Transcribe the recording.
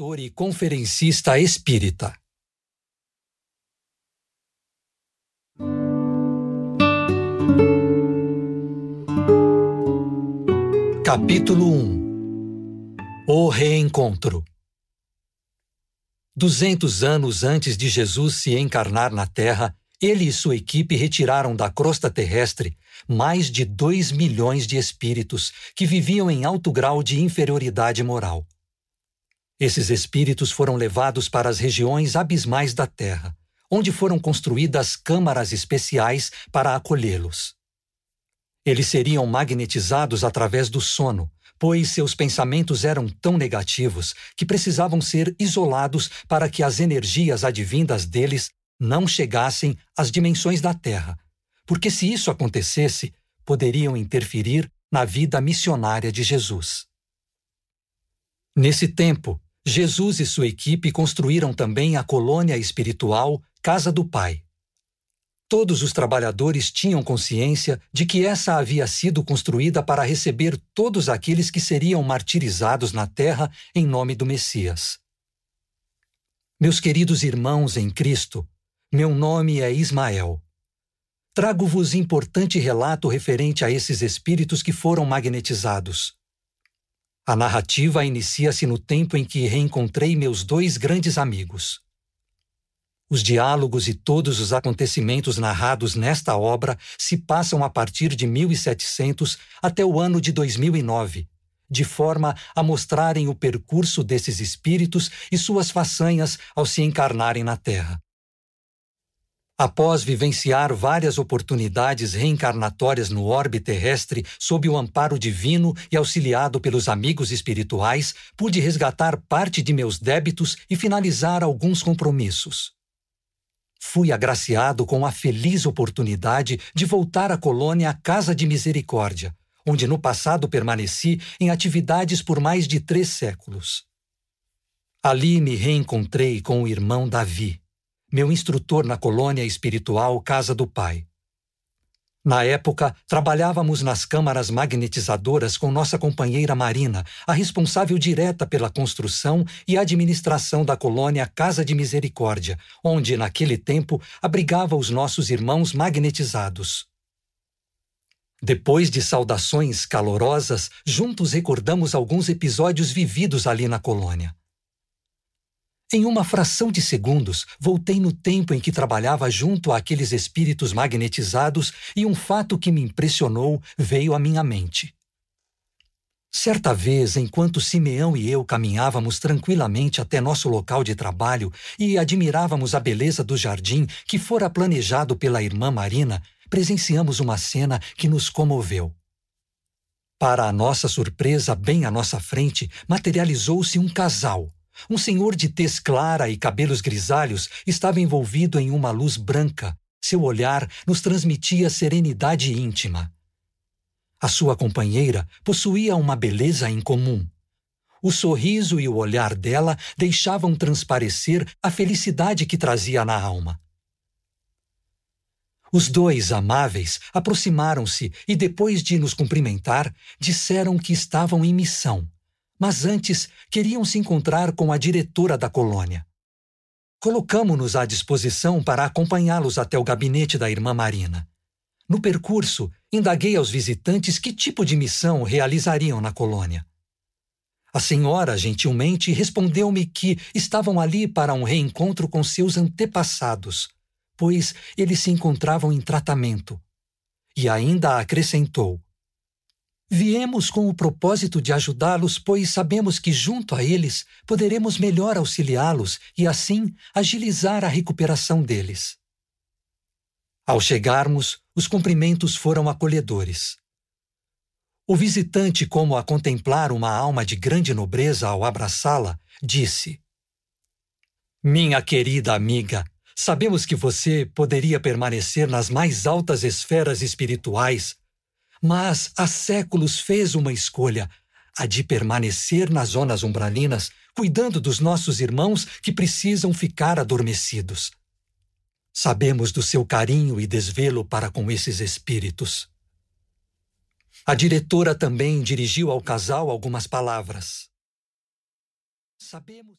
escritor e conferencista espírita. Capítulo 1 O Reencontro Duzentos anos antes de Jesus se encarnar na Terra, ele e sua equipe retiraram da crosta terrestre mais de dois milhões de espíritos que viviam em alto grau de inferioridade moral. Esses espíritos foram levados para as regiões abismais da Terra, onde foram construídas câmaras especiais para acolhê-los. Eles seriam magnetizados através do sono, pois seus pensamentos eram tão negativos que precisavam ser isolados para que as energias advindas deles não chegassem às dimensões da Terra, porque se isso acontecesse, poderiam interferir na vida missionária de Jesus. Nesse tempo, Jesus e sua equipe construíram também a colônia espiritual Casa do Pai. Todos os trabalhadores tinham consciência de que essa havia sido construída para receber todos aqueles que seriam martirizados na terra em nome do Messias. Meus queridos irmãos em Cristo, meu nome é Ismael. Trago-vos importante relato referente a esses espíritos que foram magnetizados. A narrativa inicia-se no tempo em que reencontrei meus dois grandes amigos. Os diálogos e todos os acontecimentos narrados nesta obra se passam a partir de 1700 até o ano de 2009, de forma a mostrarem o percurso desses espíritos e suas façanhas ao se encarnarem na Terra. Após vivenciar várias oportunidades reencarnatórias no orbe terrestre sob o amparo divino e auxiliado pelos amigos espirituais, pude resgatar parte de meus débitos e finalizar alguns compromissos. Fui agraciado com a feliz oportunidade de voltar à colônia Casa de Misericórdia, onde no passado permaneci em atividades por mais de três séculos. Ali me reencontrei com o irmão Davi meu instrutor na colônia espiritual Casa do Pai. Na época, trabalhávamos nas câmaras magnetizadoras com nossa companheira Marina, a responsável direta pela construção e administração da colônia Casa de Misericórdia, onde, naquele tempo, abrigava os nossos irmãos magnetizados. Depois de saudações calorosas, juntos recordamos alguns episódios vividos ali na colônia. Em uma fração de segundos, voltei no tempo em que trabalhava junto àqueles espíritos magnetizados e um fato que me impressionou veio à minha mente. Certa vez, enquanto Simeão e eu caminhávamos tranquilamente até nosso local de trabalho e admirávamos a beleza do jardim que fora planejado pela irmã Marina, presenciamos uma cena que nos comoveu. Para a nossa surpresa, bem à nossa frente, materializou-se um casal um senhor de tez clara e cabelos grisalhos estava envolvido em uma luz branca. Seu olhar nos transmitia serenidade íntima. A sua companheira possuía uma beleza incomum. O sorriso e o olhar dela deixavam transparecer a felicidade que trazia na alma. Os dois amáveis aproximaram-se e, depois de nos cumprimentar, disseram que estavam em missão mas antes queriam se encontrar com a diretora da colônia. Colocamos-nos à disposição para acompanhá-los até o gabinete da irmã Marina. No percurso, indaguei aos visitantes que tipo de missão realizariam na colônia. A senhora, gentilmente, respondeu-me que estavam ali para um reencontro com seus antepassados, pois eles se encontravam em tratamento. E ainda acrescentou: Viemos com o propósito de ajudá-los, pois sabemos que, junto a eles, poderemos melhor auxiliá-los e, assim, agilizar a recuperação deles. Ao chegarmos, os cumprimentos foram acolhedores. O visitante, como a contemplar uma alma de grande nobreza ao abraçá-la, disse: Minha querida amiga, sabemos que você poderia permanecer nas mais altas esferas espirituais mas há séculos fez uma escolha, a de permanecer nas zonas umbralinas, cuidando dos nossos irmãos que precisam ficar adormecidos. Sabemos do seu carinho e desvelo para com esses espíritos. A diretora também dirigiu ao casal algumas palavras. Sabemos.